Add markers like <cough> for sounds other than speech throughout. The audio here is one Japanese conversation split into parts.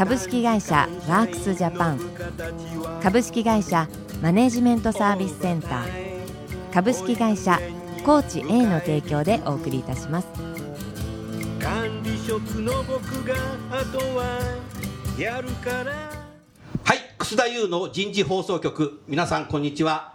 株式会社ワークスジャパン。株式会社マネジメントサービスセンター。株式会社コーチ A の提供でお送りいたします。管理職の僕があとはやるから。はい楠田優の人事放送局。皆さんこんにちは。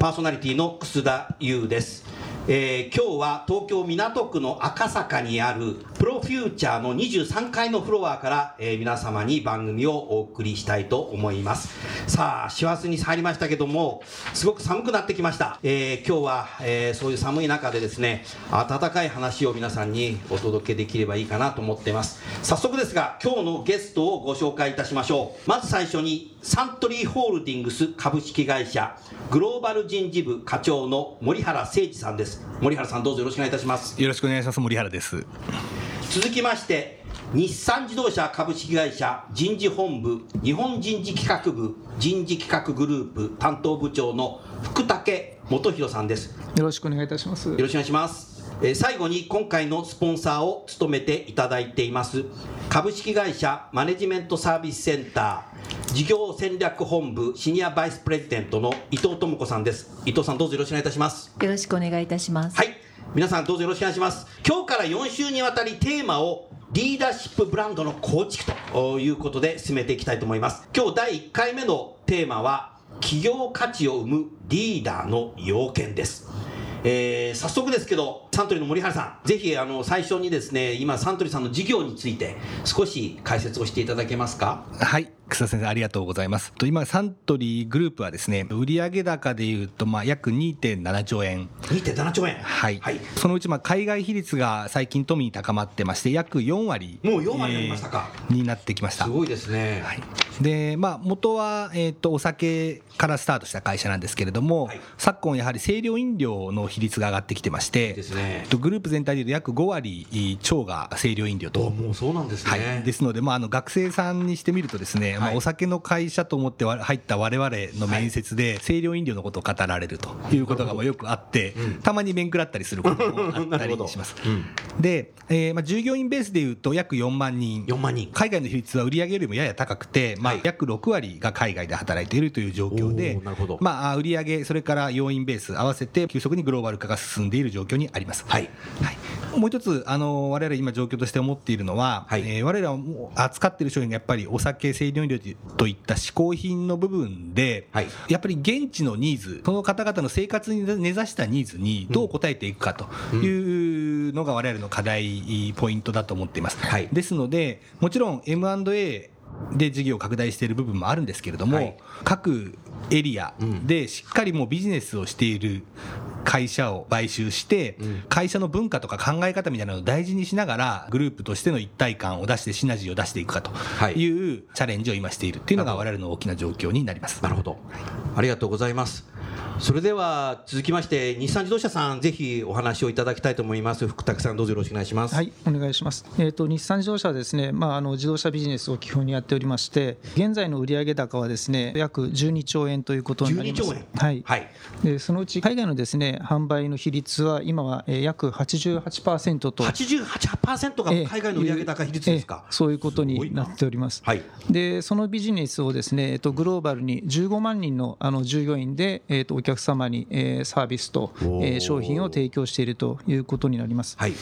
パーソナリティの楠田優です。えー今日は東京港区の赤坂にあるプロフューチャーの23階のフロアから、えー皆様に番組をお送りしたいと思います。さあ師走に入りましたけどもすごく寒くなってきました、えー今日は、えーそういう寒い中でですね暖かい話を皆さんにお届けできればいいかなと思っています。早速ですが今日のゲストをご紹介いたしましょう。まず最初にサントリーホールディングス株式会社グローバル人事部課長の森原誠二さんです。森原さんどうぞよろしくお願いいたします。よろしくお願いします。森原です。続きまして日産自動車株式会社人事本部日本人事企画部人事企画グループ担当部長の福武元弘さんですよろしくお願いいたします。よろしくお願いします。えー最後に今回のスポンサーを務めていただいています株式会社マネジメントサービスセンター事業戦略本部シニアバイスプレジデントの伊藤智子さんです伊藤さんどうぞよろしくお願いいたしますよろしくお願いいたします。はい皆さんどうぞよろしくお願いします。今日から4週にわたりテーマをリーダーシップブランドの構築ということで進めていきたいと思います。今日第1回目のテーマは企業価値を生むリーダーの要件です。えー早速ですけどサントリーの森原さんぜひあの最初にですね今サントリーさんの事業について少し解説をしていただけますか？はい。草先生ありがとうございます。と今サントリーグループはですね売上高でいうとまあ約2.7兆円。2.7兆円。はい、はい、そのうちまあ海外比率が最近富に高まってまして約4割もう4割になりましたか。えーになってきました。すごいですね、はい、でまあ元は、えー、とお酒からスタートした会社なんですけれども、はい。昨今やはり清涼飲料の比率が上がってきてましてですね。えっとグループ全体でいうと約5割超が清涼飲料おともうそうなんですね、はい、ですので、まあ、あの学生さんにしてみるとですね、まあ、はいお酒の会社と思ってわ入った我々の面接で清涼飲料のことを語られるということがまあよくあって、たまに面食らったりすることもあったりします。で、えーまあ、従業員ベースでいうと約4万人。4万人。海外の比率は売上よりもやや高くて、まあはい、約6割が海外で働いているという状況でまあ、あ売上それから要員ベース合わせて急速にグローバル化が進んでいる状況にあります。はい。はい、もう一つ、あの我々今、状況として思っているのは、はい。えー我々扱っている商品がやっぱりお酒、清涼といった嗜好品の部分で、はい。やっぱり現地のニーズ、その方々の生活に根ざしたニーズにどう応えていくかというのが我々の課題、ポイントだと思っています。はい。ですので、もちろん M&A で事業を拡大している部分もあるんですけれども、はい。各エリアでしっかりもうビジネスをしている会社を買収して、会社の文化とか考え方みたいなのを大事にしながら、グループとしての一体感を出して、シナジーを出していくかとはいいうチャレンジを今しているっていうのが、我々の大きな状況になります。なるほど。ありがとうございます。それでは続きまして日産自動車さんぜひお話をいただきたいと思います。福武さんどうぞよろしくお願いします。はい、お願いします。えっ、と日産自動車はですね、まああの自動車ビジネスを基本にやっておりまして、現在の売上高はですね、約12兆円ということになります。12兆円はい。はい。でそのうち海外のですね販売の比率は今はえー約88%と。88%が海外の売上高比率ですか？え。ーそういうことになっております。はい。でそのビジネスをですね、えっと、グローバルに15万人のあの従業員で、えっと、お客様に、えーサービスと、えー商品を提供しているということになります。はい。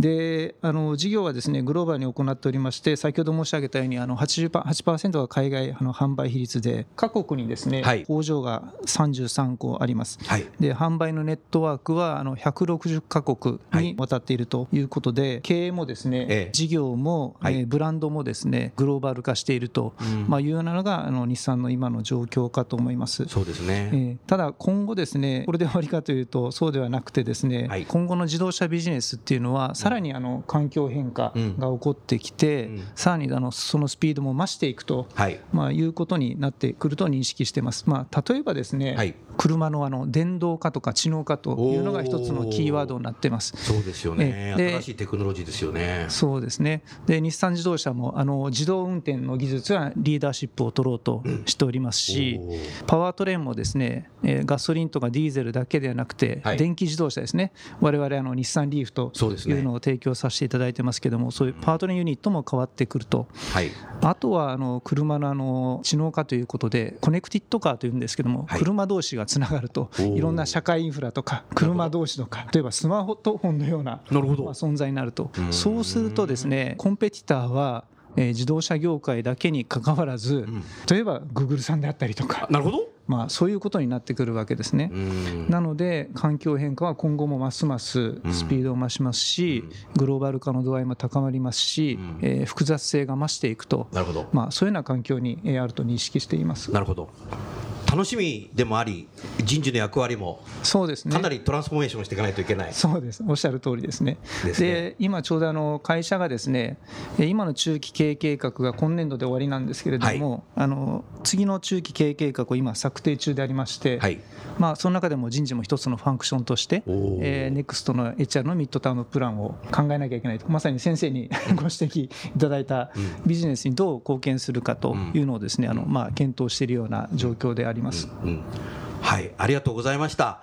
であの事業はですねグローバルに行っておりまして先ほど申し上げたようにあの88%が海外あの販売比率で各国にですね、はい工場が33個あります。はい。で販売のネットワークはあの160カ国にわたっているということで、経営もですね、ええ事業も、はいえーブランドもですねグローバル化していると、うんまあ、いうようなのがあの日産の今の状況かと思います。そうですね。えーただ今後ですねこれで終わりかというとそうではなくてですね、はい今後の自動車ビジネスっていうのはさらにあの環境変化が起こってきて、うん。さらにあのそのスピードも増していくと、はい。まあ、いうことになってくると認識してます。まあ、例えばですね、はい。車のあの電動化とか知能化というのが一つのキーワードになってます。そうですよね。新しいテクノロジーですよね。そうですね。で日産自動車もあの自動運転の技術はリーダーシップを取ろうとしておりますし、おー。パワートレインもですね、えーガソリンとかディーゼルだけではなくて、はい。電気自動車ですね、我々あの日産リーフとそうですねいうのを提供させていただいてますけども、そういうパワートレインユニットも変わってくると、はい。あとはあの車のあの知能化ということで、コネクティッドカーというんですけども、はい。車同士がつながると、いろんな社会インフラとか、車同士とか、例えばスマートフォンのようななるほど。まあ存在になると。うん、そうするとですね、 competitor は、えー自動車業界だけにかかわらず、例えばグーグルさんであったりとか、なるほどまあ、そういうことになってくるわけですね。うん。なので環境変化は今後もますますスピードを増しますし、グローバル化の度合いも高まりますし、えー複雑性が増していくと、まあ、そういうような環境にえーあると認識しています。なるほど楽しみでもあり人事の役割もそうですね。かなりトランスフォーメーションしていかないといけない。そうです、おっしゃる通りですね。ですね。で今ちょうどあの会社がですね、え今の中期経営計画が今年度で終わりなんですけれども、あの次の中期経営計画を今策定中でありまして、はい。まあその中でも人事も一つのファンクションとして、えー、NEXT の HR のミッドタームプランを考えなきゃいけないと、まさに先生にご指摘いただいたビジネスにどう貢献するかというのをですね、あのまあ検討しているような状況であります。うんはい、ありがとうございました。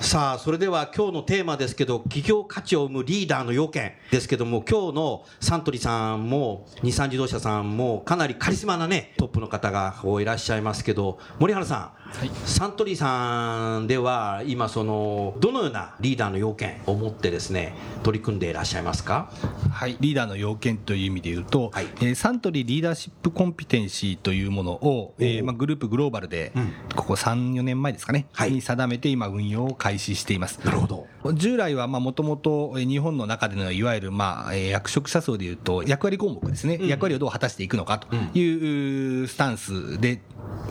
さあ、それでは今日のテーマですけど、企業価値を生むリーダーの要件ですけども、今日のサントリーさんも、日産自動車さんも、かなりカリスマなね、トップの方がいらっしゃいますけど、森原さん、サントリーさんでは、今、その、どのようなリーダーの要件を持ってですね、取り組んでいらっしゃいますか？はい、リーダーの要件という意味で言うと、はい。えーサントリーリーダーシップコンピテンシーというものを、えーまあ、グループグローバルで、ここ3、4年前ですかね、はい。に定めて今、運用を開始しています。なるほど。従来はもともと日本の中でのいわゆるまあえー役職者層でいうと役割項目ですね、役割をどう果たしていくのかというスタンスで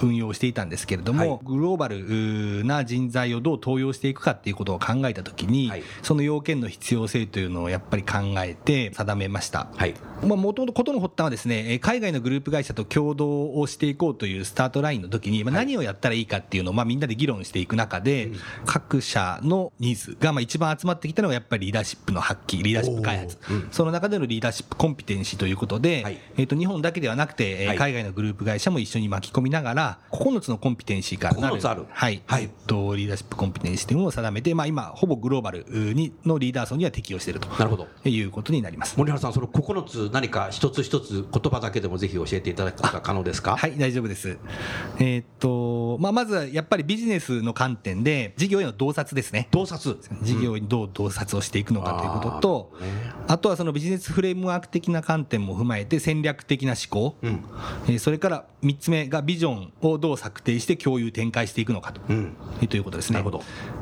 運用していたんですけれども、はい。グローバルな人材をどう登用していくかっていうことを考えたときに、はい。その要件の必要性というのをやっぱり考えて定めました。はい。まあ、もともとことの発端はですね、えー海外のグループ会社と共同をしていこうというスタートラインの時に、まあ、何をやったらいいかっていうのを、まあ、みんなで議論していく中で、各社のニーズが、まあ、一番集まってきたのがやっぱりリーダーシップの発揮、リーダーシップ開発。その中でのリーダーシップコンピテンシーということで、はいえっ、と、日本だけではなくて、海外のグループ会社も一緒に巻き込みながら、9つのコンピテンシーからなる。9つあるはい。はいえっと、リーダーシップコンピテンシーというものを定めて、まあ、今、ほぼグローバルにのリーダー層には適用していると。なるほど。いうことになります。森原さん、その9つ、何か一つ一つ言葉だけでもぜひ教えていただくことが可能ですか？はい、大丈夫です。えーっと、まあ、まずはやっぱりビジネスの観点で、事業への洞察ですね。洞察。事業にどう洞察をしていくのかということと、あとはそのビジネスフレームワーク的な観点も踏まえて戦略的な思考、それから3つ目がビジョンをどう策定して共有展開していくのかと,、うん。ということですね。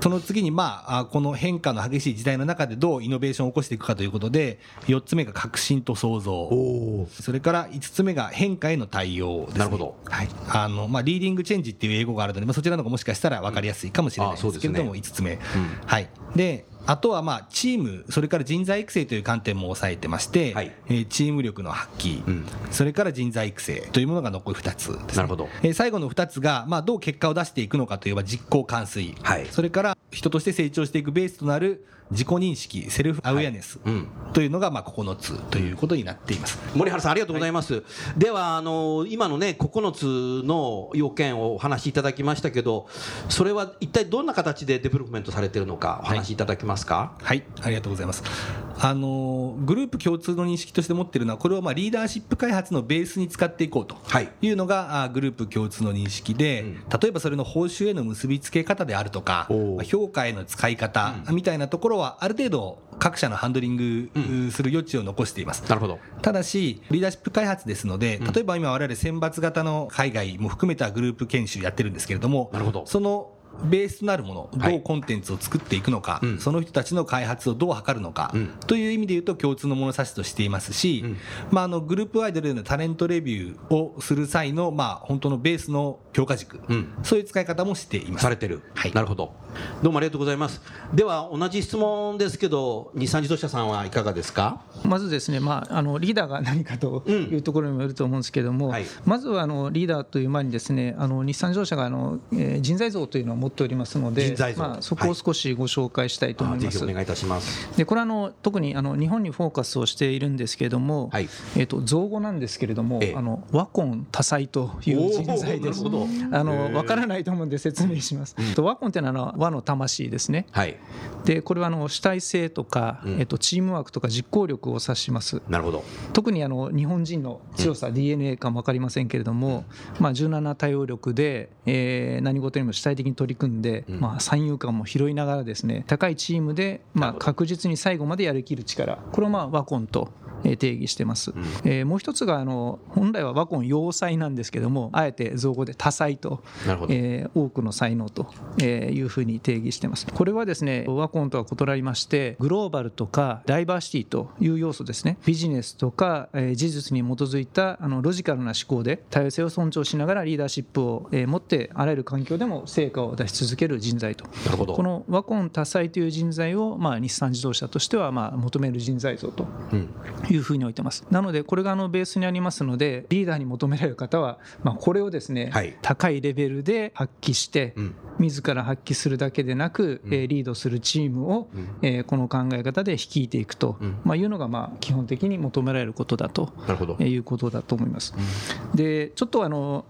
その次に、まあ、あこの変化の激しい時代の中でどうイノベーションを起こしていくかということで、4つ目が革新と創造。それから5つ目が変化への対応です、ね。なるほどはい。あの、まあ、リーディングチェンジっていう英語があるので、まあ、そちらの方がもしかしたら分かりやすいかもしれないですけれども、うんあ5つ目。はい。で、あとはまあチーム、それから人材育成という観点も抑えてまして、はい。えーチーム力の発揮、うん。それから人材育成というものが残り2つです、ね。なるほど。えー最後の2つが、まあ、どう結果を出していくのかといえば実行完遂、はい。それから人として成長していくベースとなる自己認識、 self-awareness うん。というのがまあ9つということになっています。森原さんありがとうございます、ではあの今のね9つの要件をお話しいただきましたけどそれは一体どんな形でデベロップメントされているのかお話しいただけますか、はい、ありがとうございます。あのグループ共通の認識として持っているのは、これをまあリーダーシップ開発のベースに使っていこうとはい。いうのが、あグループ共通の認識で、例えばそれの報酬への結びつけ方であるとか、評価への使い方みたいなところは、ある程度、各社のハンドリングする余地を残しています。なるほど。ただし、リーダーシップ開発ですので、例えば今、我々選抜型の海外も含めたグループ研修やってるんですけれども、なるほど。そのベースとなるもの、はい。どうコンテンツを作っていくのか、うん。その人たちの開発をどう図るのか、うん。という意味で言うと共通の物差しとしていますし、うん。まあ、あのグループアイドルのタレントレビューをする際の、まあ、本当のベースの評価軸、うん。そういう使い方もしています。されてる、はい。なるほど。どうもありがとうございます。では同じ質問ですけど日産自動車さんはいかがですか？まずですね、まあ、あのリーダーが何かというところにもよると思うんですけれども、はい。まずはあのリーダーという前にですねあの日産自動車があの、えー人材像というのを持っておりますのでまあ、そこを少しご紹介したいと思います。あぜひお願いいたします。でこれはあの特にあの日本にフォーカスをしているんですけれども、はい。えー、と造語なんですけれども、ええ。あの和魂多彩という人材です。あの分からないと思うんで説明します。と和魂というのはあの和の魂ですね。はい。でこれはあの主体性とか、うん。えっとチームワークとか実行力を指します。なるほど。特にあの日本人の強さ、DNA かも分かりませんけれども、まあ、柔軟な対応力で、えー何事にも主体的に取り組んで、うん。まあ、三遊間も拾いながらですね高いチームで、まあ、確実に最後までやりきる力。これをまあワコンとえー定義してます、えーもう一つがあの本来はワコン要塞なんですけどもあえて造語で多彩とえー多くの才能とえーいうふうに定義してます。これはですねワコンとは異なりましてグローバルとかダイバーシティという要素ですね。ビジネスとかえー事実に基づいたあのロジカルな思考で多様性を尊重しながらリーダーシップをえー持ってあらゆる環境でも成果を出し続ける人材と。このワコン多彩という人材をまあ日産自動車としてはまあ求める人材像とうん。いうふうに置いてます。なので、これがあのベースにありますので、リーダーに求められる方は、まあ、これをですね、はい。高いレベルで発揮して、うん。自ら発揮するだけでなく、えーリードするチームを、えーこの考え方で率いていくと、ん。まあ、いうのがまあ基本的に求められることだとなるほど。えーいうことだと思います。でちょっとあの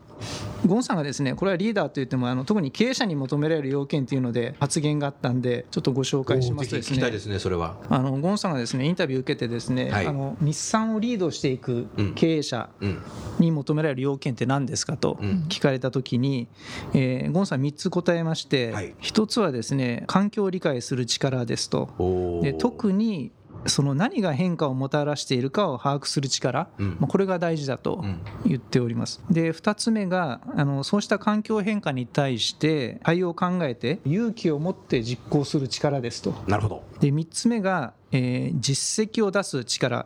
ゴンさんがですねこれはリーダーといってもあの特に経営者に求められる要件というので発言があったんでちょっとご紹介しますとですね。聞きたいですねそれは。あのゴンさんがですねインタビューを受けてですね、はい。あの日産をリードしていくうん。経営者うん。に求められる要件って何ですかとうん。聞かれたときに、えーゴンさん3つ答えまして、はい。1つはですね環境を理解する力ですと。で特にその何が変化をもたらしているかを把握する力、うんまあ、これが大事だとうん言っております。で2つ目があのそうした環境変化に対して対応を考えて勇気を持って実行する力ですと。なるほどで3つ目が、えー実績を出す力、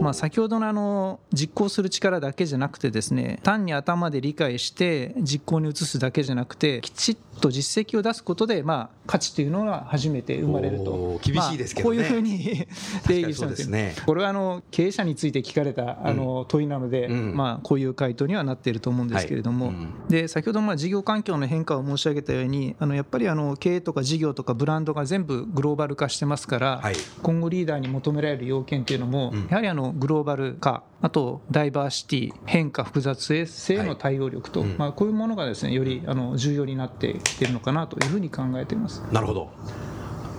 まあ、先ほどのあの実行する力だけじゃなくてですね単に頭で理解して実行に移すだけじゃなくてきちっと実績を出すことで、まあ、価値というのが初めて生まれると。厳しいですけどね。まあ、こういうふうに <laughs> 定義してますそうですね。これはあの経営者について聞かれたあの問いなので、うん。まあ、こういう回答にはなっていると思うんですけれども、はい。うん。で先ほどまあ事業環境の変化を申し上げたようにあのやっぱりあの経営とか事業とかブランドが全部グローバル化してますから、はい。今後リーダーに求められる要件というのも、うん。やはりあのグローバル化あとダイバーシティ変化複雑性への対応力と、はいうん。まあ、こういうものがですねよりあの重要になってきているのかなというふうに考えています。なるほど。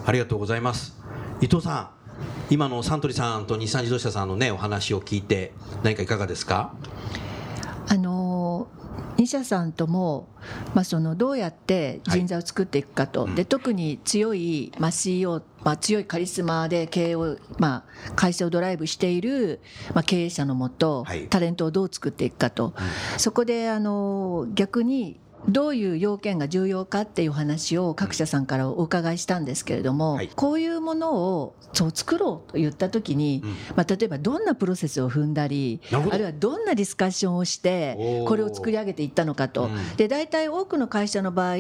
ありがとうございます。伊藤さん今のサントリーさんと日産自動車さんのねお話を聞いて何かいかがですか？あの2社さんとも、まあ、そのどうやって人材を作っていくかと、はい。で特に強い、まあ、CEO、まあ、強いカリスマで経営を、まあ、会社をドライブしている、まあ、経営者のもと、はい。タレントをどう作っていくかと、そこであの逆にどういう要件が重要かっていう話を各社さんからお伺いしたんですけれども、はい。こういうものをそう作ろうと言った時に、うん。まあ、例えばどんなプロセスを踏んだりあるいはどんなディスカッションをしてこれを作り上げていったのかと、うん。で大体多くの会社の場合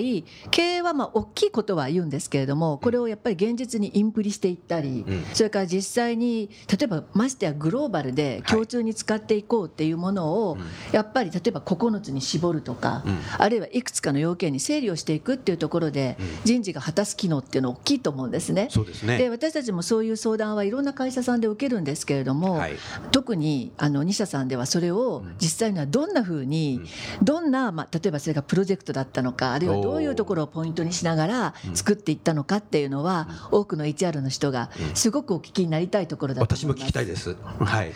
経営はまあ大きいことは言うんですけれどもこれをやっぱり現実にインプリしていったり、うん。それから実際に例えばましてやグローバルで共通に使っていこうっていうものを、うん。やっぱり例えば9つに絞るとか、うん。あるいはいくつかの要件に整理をしていくっていうところで、うん。人事が果たす機能っていうのは大きいと思うんですね。そうですね。で私たちもそういう相談はいろんな会社さんで受けるんですけれども、はい。特にあの2社さんではそれを実際にはどんなふうに、どんな、まあ、例えばそれがプロジェクトだったのかあるいはどういうところをポイントにしながら作っていったのかっていうのは、多くの HR の人がすごくお聞きになりたいところだと私も思います。聞きたいです。はい。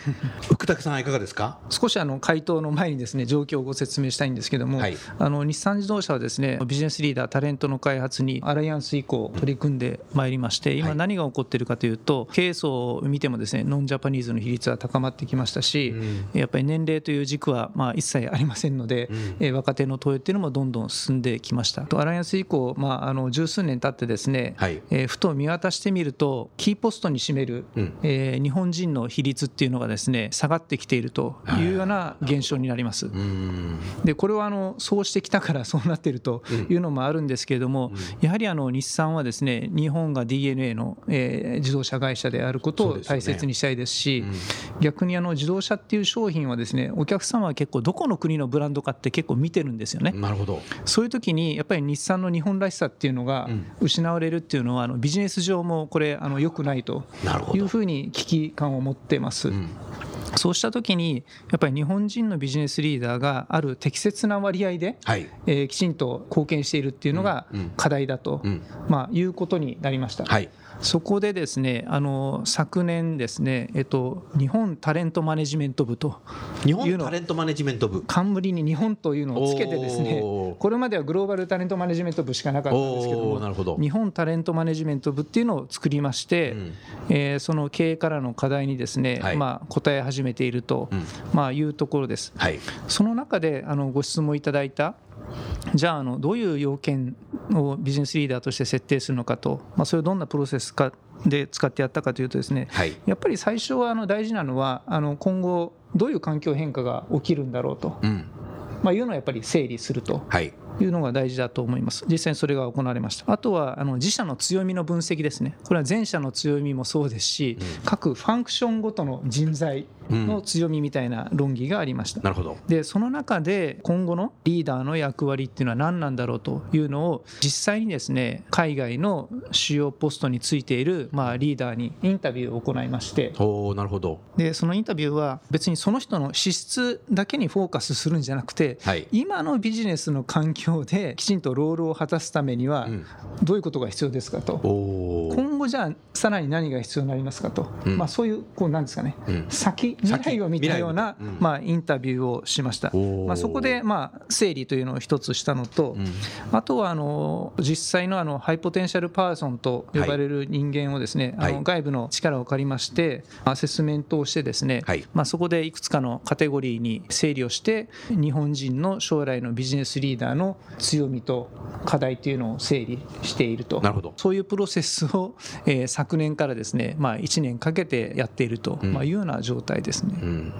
福武さんはいかがですか？少しあの回答の前にですね状況をご説明したいんですけども、はい。あの日産自動車はですねビジネスリーダータレントの開発にアライアンス以降取り組んでまいりまして今何が起こっているかというと経営層を見てもですねノンジャパニーズの比率は高まってきましたしやっぱり年齢という軸はまあ一切ありませんのでえ若手の投与っていうのもどんどん進んできました。とアライアンス以降まああの十数年経ってですねはい。えーふと見渡してみるとキーポストに占める、うん。えー日本人の比率っていうのがですね下がってきているというような現象になります。うん。でこれはあのそうしてきたからそうなっているというのもあるんですけれども、やはりあの日産はですね日本が DNA の、えー自動車会社であることを大切にしたいですし逆にあの自動車っていう商品はですねお客様は結構どこの国のブランドかって結構見てるんですよね。なるほど。そういう時にやっぱり日産の日本らしさっていうのが失われるっていうのはあのビジネス上もこれあの良くないというふうに危機感を持ってます。そうした時にやっぱり日本人のビジネスリーダーがある適切な割合で、はい。えーきちんと貢献しているっていうのがうんうん。課題だと、うん。まあ、いうことになりました。はいそこでですねあの昨年ですね、えっと、日本タレントマネジメント部と日本タレントマネジメント部。冠に日本というのをつけてですねこれまではグローバルタレントマネジメント部しかなかったんですけどおーなるほど。も日本タレントマネジメント部っていうのを作りまして、うん。えーその経営からの課題にですね、はい。まあ、答え始めていると、うん。まあ、いうところです。はい。その中であのご質問いただいたじゃああのどういう要件をビジネスリーダーとして設定するのかと、まあ、それをどんなプロセスかで使ってやったかというとですねはいやっぱり最初はあの大事なのはあの今後どういう環境変化が起きるんだろうと、うんまあ、いうのをやっぱり整理するとはいいうのが大事だと思います。実際にそれが行われました。あとはあの自社の強みの分析ですね。これは前社の強みもそうですし、各ファンクションごとの人材の強みみたいな論議がありました。なるほど。でその中で今後のリーダーの役割っていうのは何なんだろうというのを実際にですね海外の主要ポストについているまあリーダーにインタビューを行いまして。おーなるほど。でそのインタビューは別にその人の資質だけにフォーカスするんじゃなくてはい。今のビジネスの環境できちんとロールを果たすためにはうん。どういうことが必要ですかと。おー。今後じゃあさらに何が必要になりますかと、うん。まあ、そういうこうなんですかね、うん先未来を見たような、まあ、インタビューをしました、まあ、そこでまあ整理というのを一つしたのと、うん。あとはあの実際のあの high potential person と呼ばれる人間をですね、はい。あの外部の力を借りましてアセスメントをしてですね、はい。まあ、そこでいくつかのカテゴリーに整理をして日本人の将来のビジネスリーダーの強みと課題というのを整理していると。なるほど。そういうプロセスを、えー昨年からですね、まあ、1年かけてやっていると、うん。まあ、いうような状態ですね。うん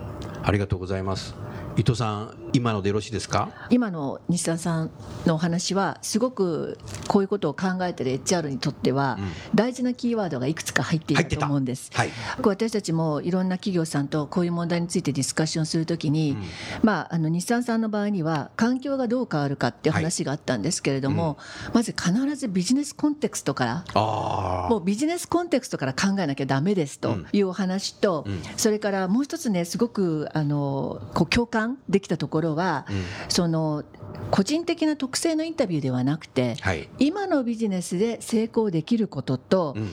ありがとうございます伊藤さん今のでよろしいですか？今の西田さんのお話はすごくこういうことを考えてる HR にとっては大事なキーワードがいくつか入っていると思うんです。はい。こう私たちもいろんな企業さんとこういう問題についてディスカッションするときに、まあ、あの日産さんの場合には環境がどう変わるかっていう話があったんですけれども、まず必ずビジネスコンテクストからあもうビジネスコンテクストから考えなきゃダメですというお話と、それからもう一つねすごくあのこう共感できたところは、その個人的な特性のインタビューではなくて、はい。今のビジネスで成功できることと、うん。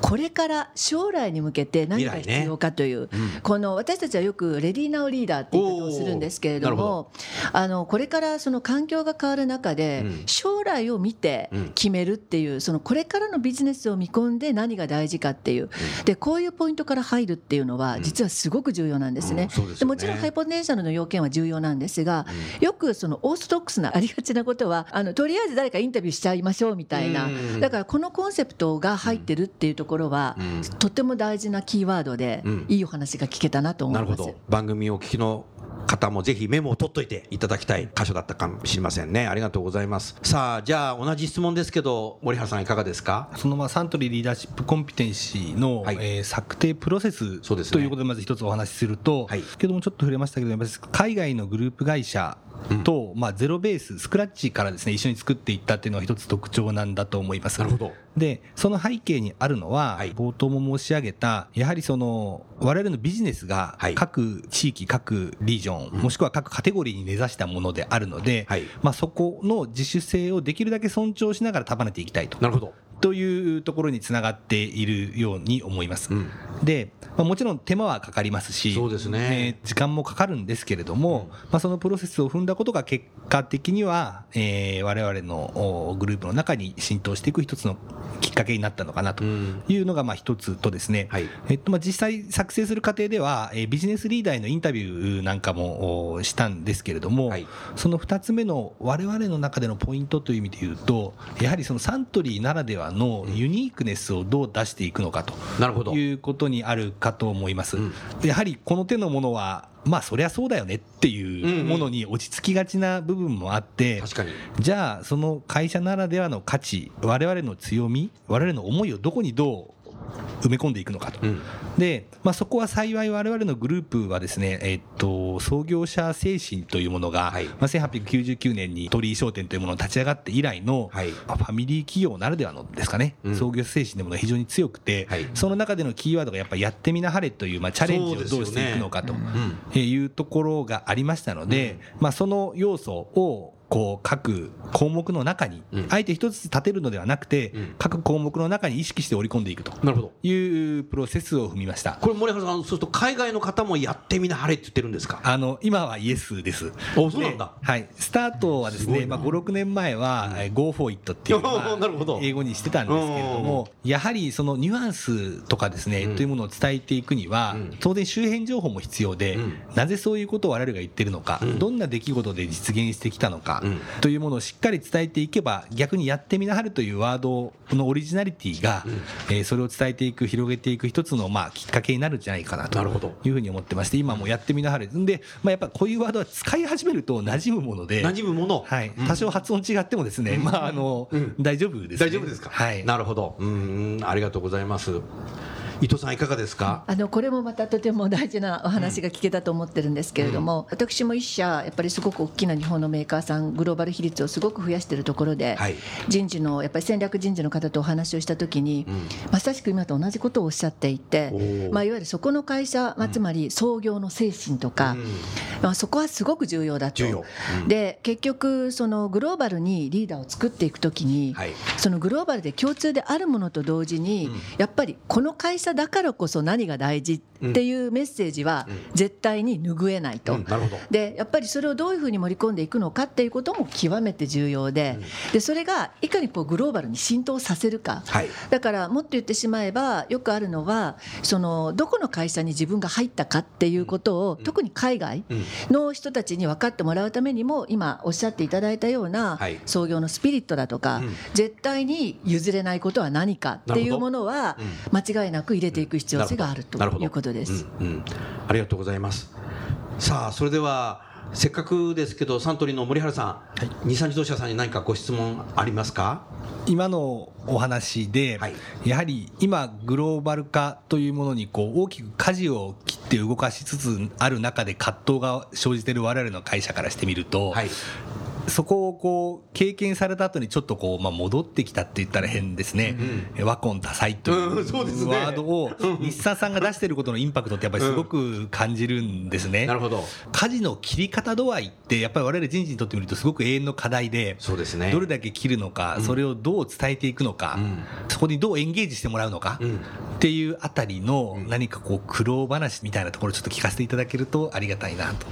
これから将来に向けて何が必要かという、この私たちはよくレディーナウリーダーって言い方をするんですけれどもあのこれからその環境が変わる中で、うん。将来を見てうん。決めるっていうそのこれからのビジネスを見込んで何が大事かっていうでこういうポイントから入るっていうのは実はすごく重要なんですね。でもちろんハイポテンシャルの要件は重要なんですが、よくそのオーソドックスなありがちなことはあのとりあえず誰かインタビューしちゃいましょうみたいな、うん。だからこのコンセプトが入ってるっていうところは、うん。とても大事なキーワードで、うん。いいお話が聞けたなと思ないるます。ほど。番組をお聞きの方もぜひメモを取っといていただきたい箇所だったかもしれませんね。ありがとうございます。さあじゃあ同じ質問ですけど森原さんいかがですか？そのまあサントリーリーダーシップコンピテンシーの、はい。えー策定プロセスということでまず一つお話しすると、はい。先ほどもちょっと触れましたけど海外のグループ会社と、まあ、ゼロベーススクラッチからですね一緒に作っていったっていうのが一つ特徴なんだと思います。なるほどでその背景にあるのは、はい。冒頭も申し上げたやはりその我々のビジネスがはい。各地域各リージョン、もしくは各カテゴリーに根ざしたものであるので、はい。まあ、そこの自主性をできるだけ尊重しながら束ねていきたいと。なるほどというところにつながっているように思います。うん。で、まあ、もちろん手間はかかりますしそうですね。えー時間もかかるんですけれども、まあ、そのプロセスを踏んだことが結果的には、えー、我々のおグループの中に浸透していく一つのきっかけになったのかなとうん。いうのがまあ一つとですね、はい。えっと、まあ実際作成する過程では、えービジネスリーダーへのインタビューなんかもおしたんですけれども、はい。その2つ目の我々の中でのポイントという意味で言うとやはりそのサントリーならではのユニークネスをどう出していくのかとなるほど。いうことにあるかと思います。うん。やはりこの手のものはまあそりゃそうだよねっていうものに落ち着きがちな部分もあって、じゃあその会社ならではの価値我々の強み我々の思いをどこにどう埋め込んでいくのかと、うん。で、まあ、そこは幸い我々のグループはですね、えっと、創業者精神というものが、はい。まあ、1899年に鳥居商店というものが立ち上がって以来の、はい。まあファミリー企業ならではのですかね、うん。創業精神というものが非常に強くて、はい。その中でのキーワードがやっぱりやってみなはれという、まあ、チャレンジをどうしていくのかと。いうところがありましたので、まあ、その要素をこう各項目の中にうん。あえて一つ立てるのではなくて、うん。各項目の中に意識して織り込んでいくと。いうプロセスを踏みました。これ森原さんそうすると海外の方もやってみなはれって言ってるんですか？あの今はイエスです。おそうなんだ。ではい、スタートはですね、まあ、5、6年前は、えー Go for it っていうのが <laughs> なるほど。英語にしてたんですけれども、やはりそのニュアンスとかですね、うん。というものを伝えていくには、うん。当然周辺情報も必要で、うん。なぜそういうことを我々が言ってるのか、うん。どんな出来事で実現してきたのか、うんというものをしっかり伝えていけば、逆にやってみなはるというワードのオリジナリティが、えーそれを伝えていく、広げていく一つのまあきっかけになるんじゃないかなというふうに思ってまして、今もやってみなはれ。んで、まあ、やっぱこういうワードは使い始めると馴染むもので、馴染むもの。はい、多少発音違ってもですね、まああの、うん。大丈夫です、ね。大丈夫ですか？はい。なるほど。うん。ありがとうございます伊藤さんいかがですか？あのこれもまたとても大事なお話が聞けたと思ってるんですけれども、私も一社やっぱりすごく大きな日本のメーカーさんグローバル比率をすごく増やしているところで、はい。人事のやっぱり戦略人事の方とお話をしたときに、うん。まさしく今と同じことをおっしゃっていてまあ、いわゆるそこの会社、まあ、つまり創業の精神とか、うん。まあ、そこはすごく重要だと。で結局そのグローバルにリーダーを作っていくときに、はい。そのグローバルで共通であるものと同時に、うん。やっぱりこの会社だからこそ何が大事っていうメッセージはうん。絶対に拭えないと。でやっぱりそれをどういうふうに盛り込んでいくのかっていうことも極めて重要で,、でそれがいかにこうグローバルに浸透させるか、はい。だからもっと言ってしまえばよくあるのはそのどこの会社に自分が入ったかっていうことを、特に海外うん。の人たちに分かってもらうためにも今おっしゃっていただいたようなはい。創業のスピリットだとか、うん。絶対に譲れないことは何かっていうものは間違いなく入れていく必要性があるということです。うんうん。ありがとうございます。さあそれではせっかくですけどサントリーの森原さん、日産自動車さんに何かご質問ありますか？今のお話で、はい。やはり今グローバル化というものにこう大きく舵を切って動かしつつある中で葛藤が生じている我々の会社からしてみると、はいそこをこう経験された後にちょっとこうまあ戻ってきたって言ったら変ですね、え和魂多彩というワードを日産さんが出していることのインパクトってやっぱりすごく感じるんですね。なるほど。舵の切り方度合いってやっぱり我々人事にとってみるとすごく永遠の課題でそうですね。どれだけ切るのか、それをどう伝えていくのか、うん。そこにどうエンゲージしてもらうのか、うん。っていうあたりの何かこう苦労話みたいなところをちょっと聞かせていただけるとありがたいなと。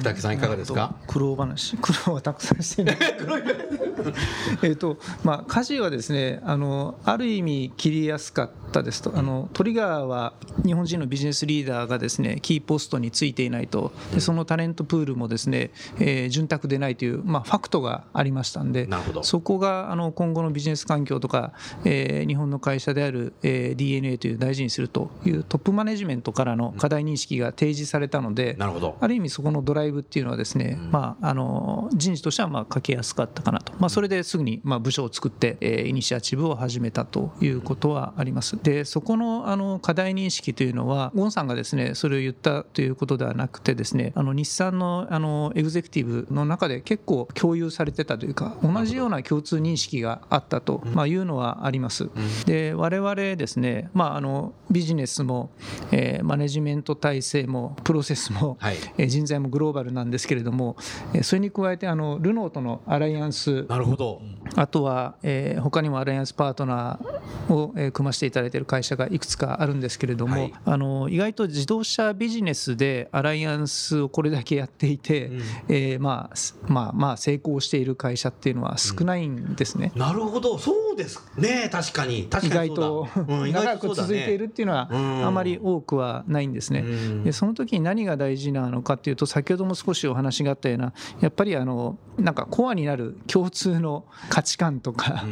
福武さんいかがですか？苦労話。苦労はたくさんしてる <laughs> <laughs> えっとまあ家事はですねあのある意味切りやすかったですと。あのトリガーは日本人のビジネスリーダーがですねキーポストについていないと。でそのタレントプールもですね、えー潤沢でないという、まあ、ファクトがありましたんでそこがあの今後のビジネス環境とか、えー日本の会社である、えー DNA という大事にするというトップマネジメントからの課題認識が提示されたので、なるほど。ある意味そこのドライブっていうのはですね、まあ、あの人事としてはまあかけやすかったかなと、まあ、それですぐにまあ部署を作って、えーイニシアチブを始めたということはあります。でそこのあの課題認識というのはゴンさんがですねそれを言ったということではなくてですねあの日産のあのエグゼクティブの中で結構共有されてたというか同じような共通認識があったと、まあ、いうのはあります。で我々ですね、まあ、あのビジネスも、えーマネジメント体制もプロセスも、はいえー人材もグローバルなんですけれども、えーそれに加えてあのルノーとのアライアンスなるほど。あとは、えー、他にもアライアンスパートナーを、えー、組ませていただいている会社がいくつかあるんですけれども、はい、あの意外と自動車ビジネスでアライアンスをこれだけやっていて、うん、えー、まあまあまあ成功している会社っていうのは少ないんですね。うん、なるほど。そうですね。確かに。意外と、うん、長く続いているっていうのはあまり多くはないんですね。でその時に何が大事なのかっていうと先ほども少しお話があったようなやっぱりあのなんかコアになる共通の価値観とか、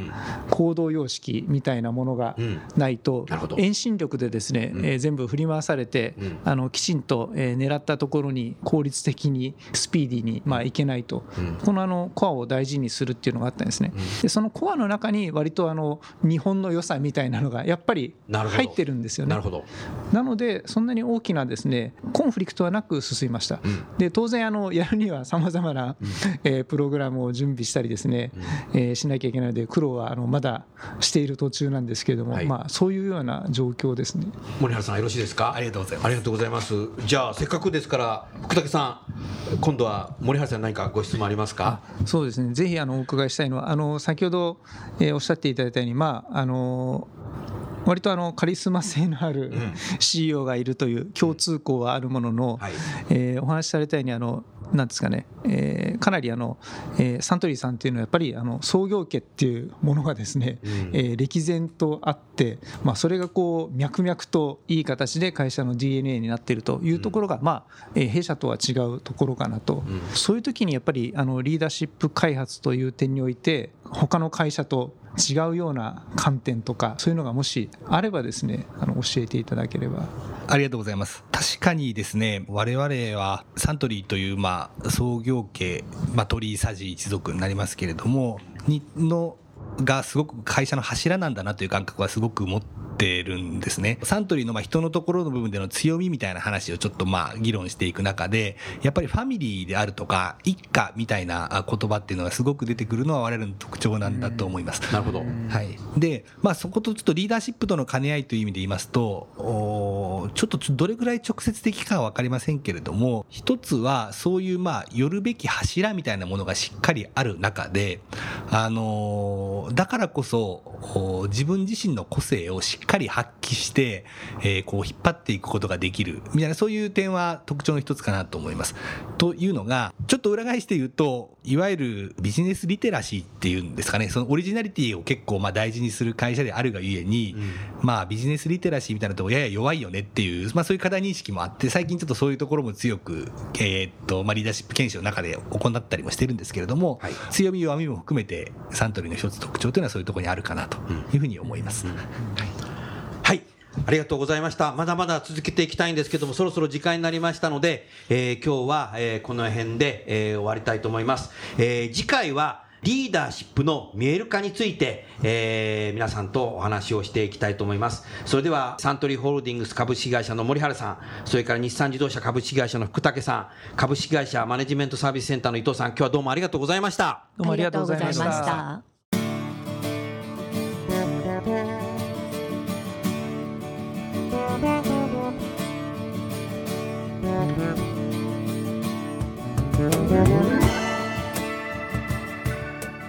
行動様式みたいなものがないと、遠心力でですね、え全部振り回されて、あのきちんと、え狙ったところに効率的にスピーディーに、まあ、いけないと、このあのコアを大事にするっていうのがあったんですね。でそのコアの中に割とあの日本の良さみたいなのがやっぱり入ってるんですよね。なのでそんなに大きなですねコンフリクトはなく進みました。で当然あのやるにはさまざまな、えプログラムを準備したりですね、えしなきゃいけないので苦労はあのまだしている途中なんですけれども、はい、まあ、そういうような状況ですね。森原さんよろしいですか？ありがとうございますありがとうございます。じゃあせっかくですから福武さん今度は森原さん何かご質問ありますか？そうですね。ぜひあのお伺いしたいのはあの先ほど、えー、おっしゃっていただいたようにまああの割とあのカリスマ性のある CEO がいるという共通項はあるものの、えお話しされたようにあのなんですかね、えー、かなりあの、えー、サントリーさんっていうのはやっぱりあの創業家っていうものがですね、うん、えー、歴然とあって、まあ、それがこう脈々といい形で会社の DNA になっているというところが、うん、まあえー、弊社とは違うところかなと、うん、そういう時にやっぱりあのリーダーシップ開発という点において他の会社と違うような観点とかそういうのがもしあればですねあの教えていただければ。ありがとうございます。確かにですね我々はサントリーというまあ創業家、まあ、鳥居佐治一族になりますけれどもにのがすごく会社の柱なんだなという感覚はすごく持ってるんですね。サントリーのまあ人のところの部分での強みみたいな話をちょっとまあ議論していく中で、やっぱりファミリーであるとか、一家みたいな言葉っていうのがすごく出てくるのは我々の特徴なんだと思います。なるほど。はい。で、まあそことちょっとリーダーシップとの兼ね合いという意味で言いますと、ちょっとどれぐらい直接的かは分かりませんけれども、一つはそういうまあ寄るべき柱みたいなものがしっかりある中で、あのだからこそ自分自身の個性をしっかり発揮して、えー、こう引っ張っていくことができるみたいなそういう点は特徴の一つかなと思います。というのがちょっと裏返して言うといわゆるビジネスリテラシーっていうんですかね。そのオリジナリティを結構まあ大事にする会社であるがゆえに、うん、まあビジネスリテラシーみたいなとこやや弱いよねっていう、まあ、そういう課題認識もあって最近ちょっとそういうところも強く、えー、っとまあ、リーダーシップ研修の中で行ったりもしてるんですけれども、はい、強み弱みも含めてサントリーの一つ特徴というのはそういうところにあるかなというふうに思います。うんうん、はいありがとうございました。まだまだ続けていきたいんですけども、そろそろ時間になりましたので、えー、今日は、えー、この辺で、えー、終わりたいと思います。えー、次回は、リーダーシップの見える化について、えー、皆さんとお話をしていきたいと思います。それでは、サントリーホールディングス株式会社の森原さん、それから日産自動車株式会社の福武さん、株式会社マネジメントサービスセンターの伊藤さん、今日はどうもありがとうございました。どうもありがとうございました。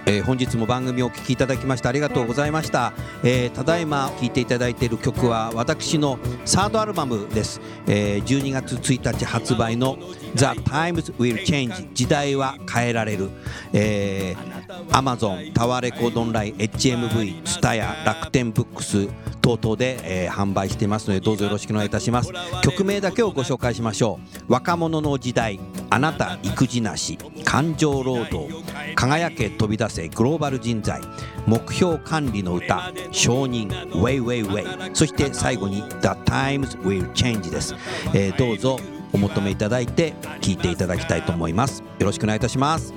えー、本日も番組をお聴きいただきましてありがとうございました、えー、ただいま聴いていただいている曲は私のサードアルバムです、えー、12月1日発売の The Times Will Change 時代は変えられる、えー、Amazon タワーレコードオンライン HMV ツタヤ楽天ブックス等々で、えー、販売していますのでどうぞよろしくお願いいたします。曲名だけをご紹介しましょう。若者の時代あなた育児なし感情労働輝け飛び出せグローバル人材目標管理の歌承認 Way Way Way そして最後に The Times Will Change です、えー、どうぞお求めいただいて聴いていただきたいと思います。よろしくお願いいたします。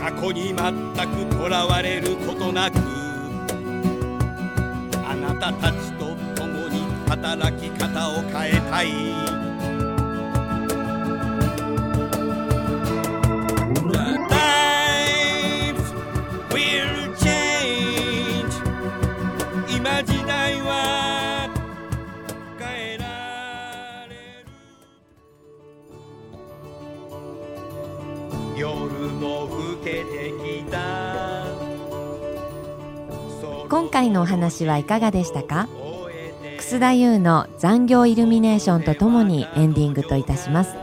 過去に全くとらわれることなく方たちと共に働き方を変えたい。回のお話はいかがでしたか？楠田優の残業イルミネーションとともにエンディングといたします。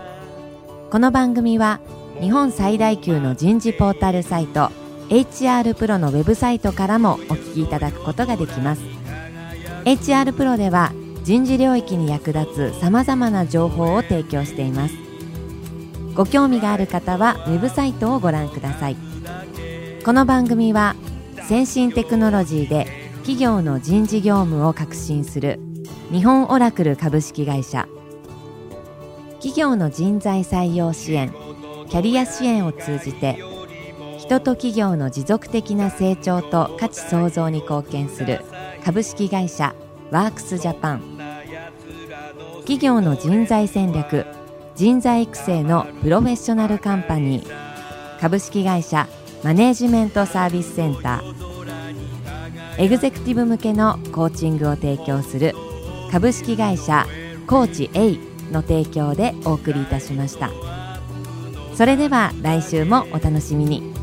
この番組は日本最大級の人事ポータルサイト HR プロのウェブサイトからもお聞きいただくことができます。HR プロでは人事領域に役立つさまざまな情報を提供しています。ご興味がある方はウェブサイトをご覧ください。この番組は先進テクノロジーで企業の人事業務を革新する日本オラクル株式会社。企業の人材採用支援キャリア支援を通じて人と企業の持続的な成長と価値創造に貢献する株式会社ワークスジャパン。企業の人材戦略人材育成のプロフェッショナルカンパニー。株式会社マネージメントサービスセンター。エグゼクティブ向けのコーチングを提供する株式会社コーチ A の提供でお送りいたしました。それでは来週もお楽しみに。